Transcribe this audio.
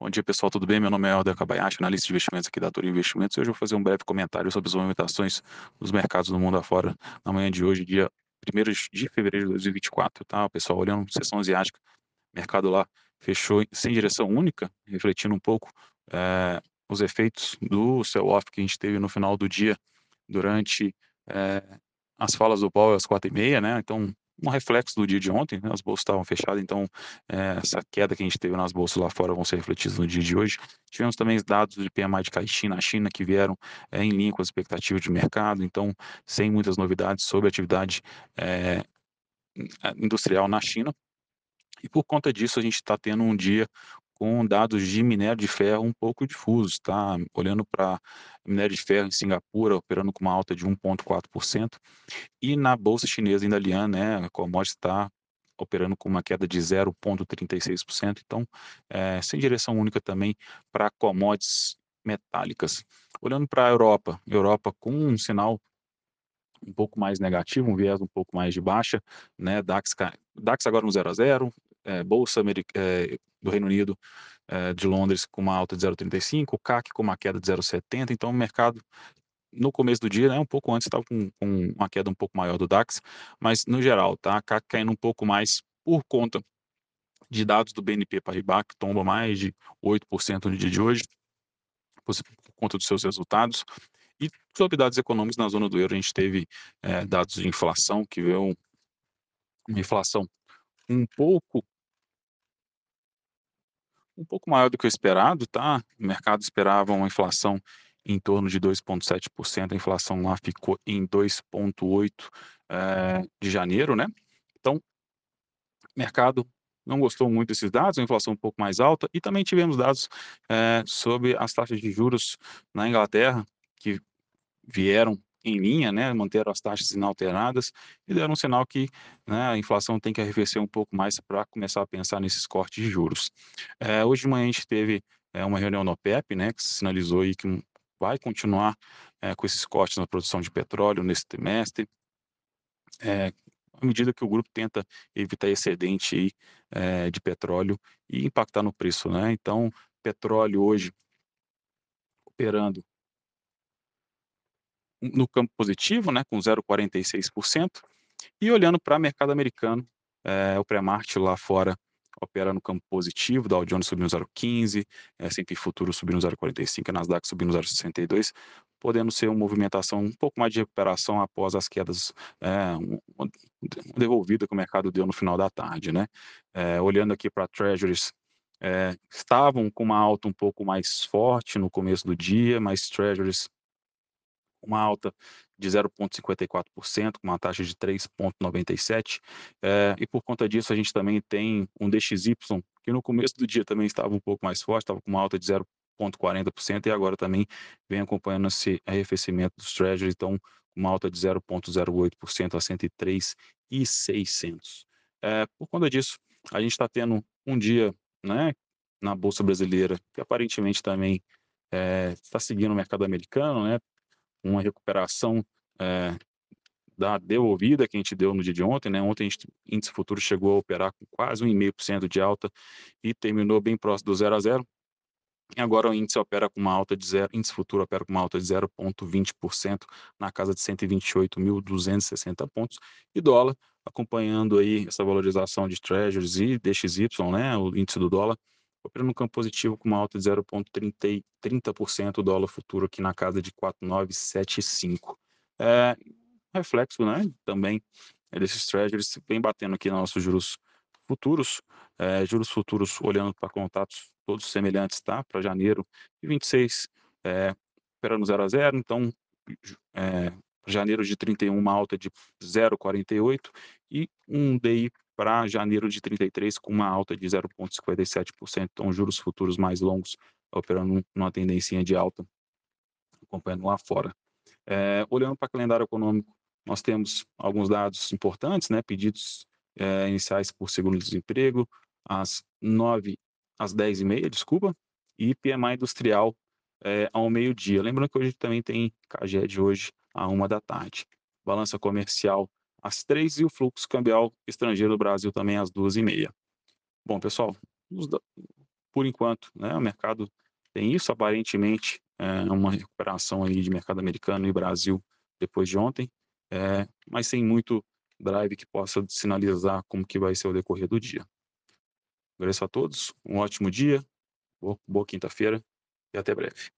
Bom dia, pessoal, tudo bem? Meu nome é Alder Kabayashi, analista de investimentos aqui da Toro Investimentos. Hoje eu vou fazer um breve comentário sobre as movimentações dos mercados do mundo afora na manhã de hoje, dia 1 de fevereiro de 2024, tá? Pessoal, olhando sessão asiática, mercado lá fechou sem direção única, refletindo um pouco é, os efeitos do sell-off que a gente teve no final do dia durante é, as falas do Powell às quatro e meia, né? Então, um reflexo do dia de ontem, né? as bolsas estavam fechadas, então é, essa queda que a gente teve nas bolsas lá fora vão ser refletidas no dia de hoje. Tivemos também os dados de PMI de Caixin na China que vieram é, em linha com as expectativas de mercado, então sem muitas novidades sobre a atividade é, industrial na China. E por conta disso a gente está tendo um dia com dados de minério de ferro um pouco difusos, tá? Olhando para minério de ferro em Singapura, operando com uma alta de 1,4%, e na bolsa chinesa em Dalian, né, a commodity está operando com uma queda de 0,36%, então, é, sem direção única também para commodities metálicas. Olhando para a Europa, Europa com um sinal um pouco mais negativo, um viés um pouco mais de baixa, né, DAX, DAX agora no 0 a 0, é, Bolsa é, do Reino Unido é, de Londres com uma alta de 0,35, o CAC com uma queda de 0,70, então o mercado no começo do dia, né, um pouco antes estava com, com, uma queda um pouco maior do DAX, mas no geral, tá, CAC caindo um pouco mais por conta de dados do BNP Paribas, que tomba mais de 8% no dia de hoje, por, conta dos seus resultados, e sobre dados econômicos na zona do euro, a gente teve é, dados de inflação, que veio uma inflação um pouco um pouco maior do que o esperado, tá? O mercado esperava uma inflação em torno de 2,7%, a inflação lá ficou em 2,8% é, de janeiro, né? Então, o mercado não gostou muito desses dados, a inflação um pouco mais alta, e também tivemos dados é, sobre as taxas de juros na Inglaterra, que vieram em linha, né, manteram as taxas inalteradas e deram um sinal que né, a inflação tem que arrefecer um pouco mais para começar a pensar nesses cortes de juros. É, hoje de manhã a gente teve é, uma reunião no OPEP, né, que sinalizou aí que vai continuar é, com esses cortes na produção de petróleo nesse trimestre, é, à medida que o grupo tenta evitar excedente aí, é, de petróleo e impactar no preço, né? Então, petróleo hoje operando no campo positivo, né, com 0,46%, e olhando para o mercado americano, é, o pré-market lá fora opera no campo positivo, Dow Jones subindo 0,15, é, S&P Futuro subindo 0,45, Nasdaq subindo 0,62, podendo ser uma movimentação um pouco mais de recuperação após as quedas é, uma devolvida que o mercado deu no final da tarde, né? É, olhando aqui para Treasuries, é, estavam com uma alta um pouco mais forte no começo do dia, mas Treasuries uma alta de 0,54%, com uma taxa de 3,97%, é, e por conta disso a gente também tem um DXY, que no começo do dia também estava um pouco mais forte, estava com uma alta de 0,40%, e agora também vem acompanhando esse arrefecimento dos Treasury, então uma alta de 0,08% a 103,600. É, por conta disso, a gente está tendo um dia né, na Bolsa Brasileira, que aparentemente também está seguindo o mercado americano, né, uma recuperação é, da devolvida que a gente deu no dia de ontem, né? Ontem o índice futuro chegou a operar com quase 1,5% de alta e terminou bem próximo do 0 a 0. E agora o índice opera com uma alta de zero, índice futuro opera com uma alta de 0,20% na casa de 128.260 pontos. E dólar, acompanhando aí essa valorização de treasuries e DXY, né, o índice do dólar, operando no campo positivo com uma alta de 0,30% o dólar futuro aqui na casa de 4,975. É, reflexo, né, também é desses treasuries vem batendo aqui nos nossos juros futuros, é, juros futuros olhando para contatos todos semelhantes, tá, para janeiro de 26, é, operando 0 a 0, então, é, janeiro de 31 uma alta de 0,48 e um DI para janeiro de 33 com uma alta de 0,57%, então juros futuros mais longos operando numa tendência de alta, acompanhando lá fora. É, olhando para o calendário econômico, nós temos alguns dados importantes, né, pedidos é, iniciais por seguro-desemprego, às 9, às 10 e meia, desculpa, e PMI industrial é, ao meio-dia. Lembrando que hoje também tem CAGED hoje, à uma da tarde. Balança comercial às três e o fluxo cambial estrangeiro do Brasil também às duas e meia. Bom, pessoal, por enquanto, né, o mercado tem isso, aparentemente, é uma recuperação aí de mercado americano e Brasil depois de ontem, é, mas sem muito drive que possa sinalizar como que vai ser o decorrer do dia. Agradeço a todos, um ótimo dia, boa, boa quinta-feira e até breve.